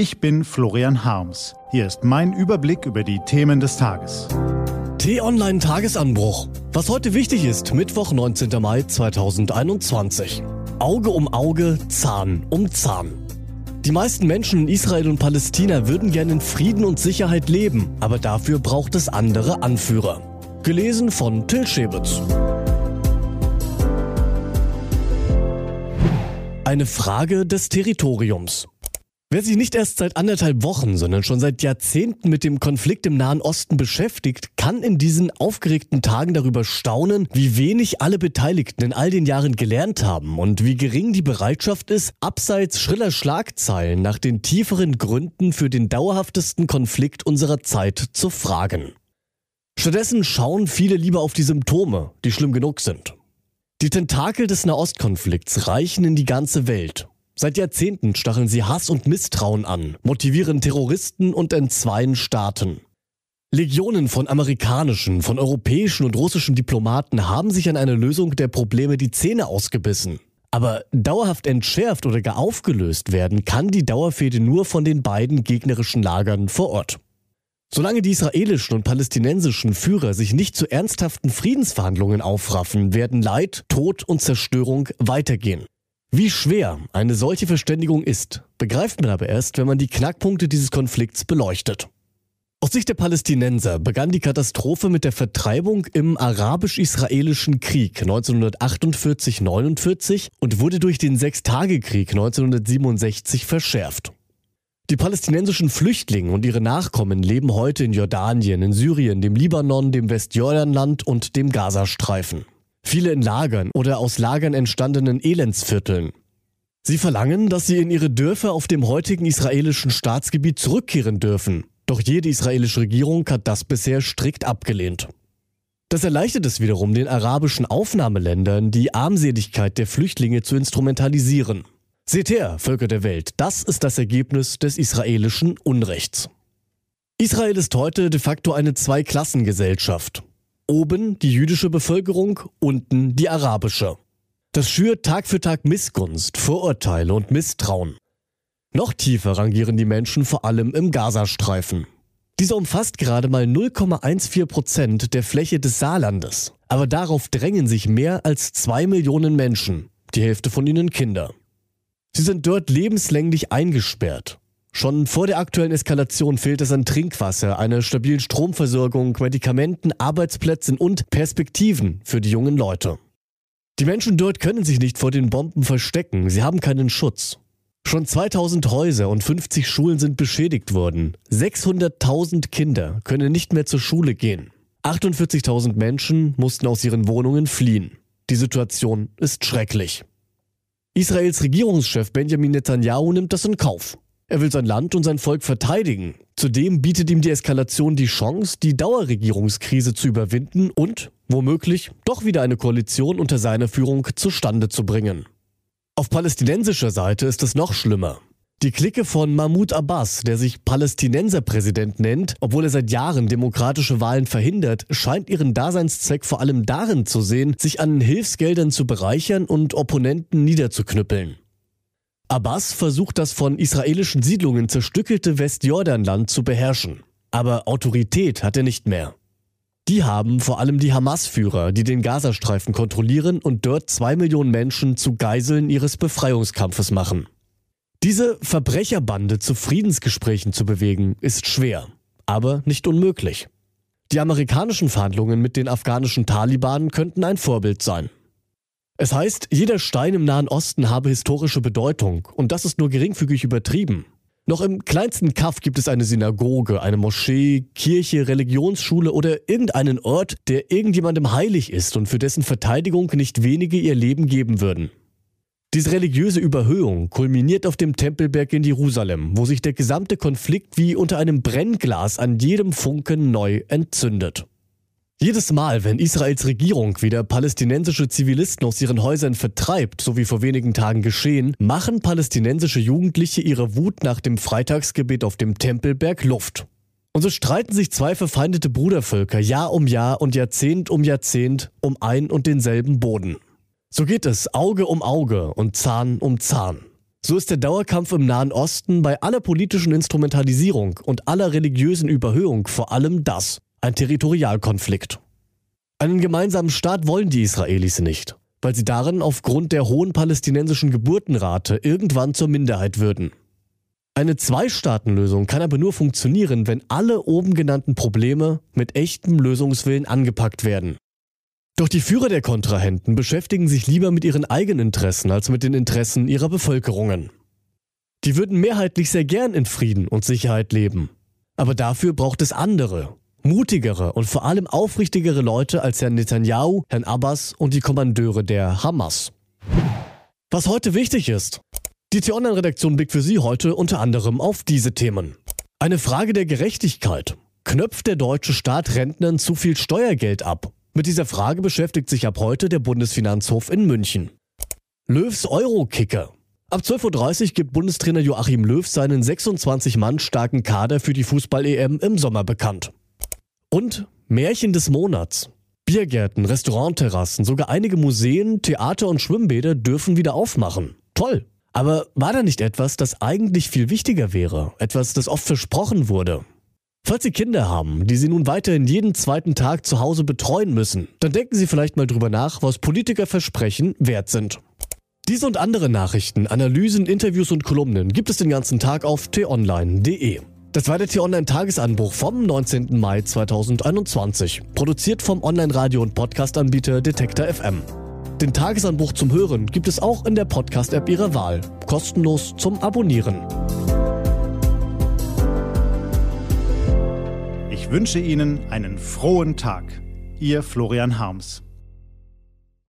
Ich bin Florian Harms. Hier ist mein Überblick über die Themen des Tages. T-Online Tagesanbruch. Was heute wichtig ist, Mittwoch, 19. Mai 2021. Auge um Auge, Zahn um Zahn. Die meisten Menschen in Israel und Palästina würden gerne in Frieden und Sicherheit leben, aber dafür braucht es andere Anführer. Gelesen von Till Schäbitz. Eine Frage des Territoriums. Wer sich nicht erst seit anderthalb Wochen, sondern schon seit Jahrzehnten mit dem Konflikt im Nahen Osten beschäftigt, kann in diesen aufgeregten Tagen darüber staunen, wie wenig alle Beteiligten in all den Jahren gelernt haben und wie gering die Bereitschaft ist, abseits schriller Schlagzeilen nach den tieferen Gründen für den dauerhaftesten Konflikt unserer Zeit zu fragen. Stattdessen schauen viele lieber auf die Symptome, die schlimm genug sind. Die Tentakel des Nahostkonflikts reichen in die ganze Welt Seit Jahrzehnten stacheln sie Hass und Misstrauen an, motivieren Terroristen und entzweien Staaten. Legionen von amerikanischen, von europäischen und russischen Diplomaten haben sich an eine Lösung der Probleme die Zähne ausgebissen. Aber dauerhaft entschärft oder gar aufgelöst werden kann die Dauerfehde nur von den beiden gegnerischen Lagern vor Ort. Solange die israelischen und palästinensischen Führer sich nicht zu ernsthaften Friedensverhandlungen aufraffen, werden Leid, Tod und Zerstörung weitergehen. Wie schwer eine solche Verständigung ist, begreift man aber erst, wenn man die Knackpunkte dieses Konflikts beleuchtet. Aus Sicht der Palästinenser begann die Katastrophe mit der Vertreibung im arabisch-israelischen Krieg 1948-49 und wurde durch den Sechstagekrieg 1967 verschärft. Die palästinensischen Flüchtlinge und ihre Nachkommen leben heute in Jordanien, in Syrien, dem Libanon, dem Westjordanland und dem Gazastreifen. Viele in Lagern oder aus Lagern entstandenen Elendsvierteln. Sie verlangen, dass sie in ihre Dörfer auf dem heutigen israelischen Staatsgebiet zurückkehren dürfen. Doch jede israelische Regierung hat das bisher strikt abgelehnt. Das erleichtert es wiederum den arabischen Aufnahmeländern, die Armseligkeit der Flüchtlinge zu instrumentalisieren. Seht her, Völker der Welt, das ist das Ergebnis des israelischen Unrechts. Israel ist heute de facto eine Zweiklassengesellschaft. Oben die jüdische Bevölkerung, unten die arabische. Das schürt Tag für Tag Missgunst, Vorurteile und Misstrauen. Noch tiefer rangieren die Menschen vor allem im Gazastreifen. Dieser umfasst gerade mal 0,14 Prozent der Fläche des Saarlandes. Aber darauf drängen sich mehr als zwei Millionen Menschen, die Hälfte von ihnen Kinder. Sie sind dort lebenslänglich eingesperrt. Schon vor der aktuellen Eskalation fehlt es an Trinkwasser, einer stabilen Stromversorgung, Medikamenten, Arbeitsplätzen und Perspektiven für die jungen Leute. Die Menschen dort können sich nicht vor den Bomben verstecken, sie haben keinen Schutz. Schon 2000 Häuser und 50 Schulen sind beschädigt worden. 600.000 Kinder können nicht mehr zur Schule gehen. 48.000 Menschen mussten aus ihren Wohnungen fliehen. Die Situation ist schrecklich. Israels Regierungschef Benjamin Netanyahu nimmt das in Kauf. Er will sein Land und sein Volk verteidigen. Zudem bietet ihm die Eskalation die Chance, die Dauerregierungskrise zu überwinden und, womöglich, doch wieder eine Koalition unter seiner Führung zustande zu bringen. Auf palästinensischer Seite ist es noch schlimmer. Die Clique von Mahmoud Abbas, der sich Palästinenserpräsident nennt, obwohl er seit Jahren demokratische Wahlen verhindert, scheint ihren Daseinszweck vor allem darin zu sehen, sich an Hilfsgeldern zu bereichern und Opponenten niederzuknüppeln. Abbas versucht das von israelischen Siedlungen zerstückelte Westjordanland zu beherrschen. Aber Autorität hat er nicht mehr. Die haben vor allem die Hamas-Führer, die den Gazastreifen kontrollieren und dort zwei Millionen Menschen zu Geiseln ihres Befreiungskampfes machen. Diese Verbrecherbande zu Friedensgesprächen zu bewegen, ist schwer, aber nicht unmöglich. Die amerikanischen Verhandlungen mit den afghanischen Taliban könnten ein Vorbild sein. Es heißt, jeder Stein im Nahen Osten habe historische Bedeutung und das ist nur geringfügig übertrieben. Noch im kleinsten Kaff gibt es eine Synagoge, eine Moschee, Kirche, Religionsschule oder irgendeinen Ort, der irgendjemandem heilig ist und für dessen Verteidigung nicht wenige ihr Leben geben würden. Diese religiöse Überhöhung kulminiert auf dem Tempelberg in Jerusalem, wo sich der gesamte Konflikt wie unter einem Brennglas an jedem Funken neu entzündet. Jedes Mal, wenn Israels Regierung wieder palästinensische Zivilisten aus ihren Häusern vertreibt, so wie vor wenigen Tagen geschehen, machen palästinensische Jugendliche ihre Wut nach dem Freitagsgebet auf dem Tempelberg Luft. Und so streiten sich zwei verfeindete Brudervölker Jahr um Jahr und Jahrzehnt um Jahrzehnt um ein und denselben Boden. So geht es Auge um Auge und Zahn um Zahn. So ist der Dauerkampf im Nahen Osten bei aller politischen Instrumentalisierung und aller religiösen Überhöhung vor allem das, ein Territorialkonflikt. Einen gemeinsamen Staat wollen die Israelis nicht, weil sie darin aufgrund der hohen palästinensischen Geburtenrate irgendwann zur Minderheit würden. Eine Zwei-Staaten-Lösung kann aber nur funktionieren, wenn alle oben genannten Probleme mit echtem Lösungswillen angepackt werden. Doch die Führer der Kontrahenten beschäftigen sich lieber mit ihren eigenen Interessen als mit den Interessen ihrer Bevölkerungen. Die würden mehrheitlich sehr gern in Frieden und Sicherheit leben. Aber dafür braucht es andere, mutigere und vor allem aufrichtigere Leute als Herrn Netanyahu, Herrn Abbas und die Kommandeure der Hamas. Was heute wichtig ist. Die T-Online-Redaktion blickt für Sie heute unter anderem auf diese Themen. Eine Frage der Gerechtigkeit. Knöpft der deutsche Staat Rentnern zu viel Steuergeld ab? Mit dieser Frage beschäftigt sich ab heute der Bundesfinanzhof in München. Löws Euro-Kicker. Ab 12.30 Uhr gibt Bundestrainer Joachim Löw seinen 26 Mann starken Kader für die Fußball-EM im Sommer bekannt. Und Märchen des Monats. Biergärten, Restaurantterrassen, sogar einige Museen, Theater und Schwimmbäder dürfen wieder aufmachen. Toll! Aber war da nicht etwas, das eigentlich viel wichtiger wäre? Etwas, das oft versprochen wurde? Falls Sie Kinder haben, die Sie nun weiterhin jeden zweiten Tag zu Hause betreuen müssen, dann denken Sie vielleicht mal drüber nach, was Politiker versprechen wert sind. Diese und andere Nachrichten, Analysen, Interviews und Kolumnen gibt es den ganzen Tag auf t-online.de. Das war der T-Online-Tagesanbruch vom 19. Mai 2021, produziert vom Online-Radio- und Podcast-Anbieter Detektor FM. Den Tagesanbruch zum Hören gibt es auch in der Podcast-App Ihrer Wahl, kostenlos zum Abonnieren. Ich wünsche Ihnen einen frohen Tag. Ihr Florian Harms.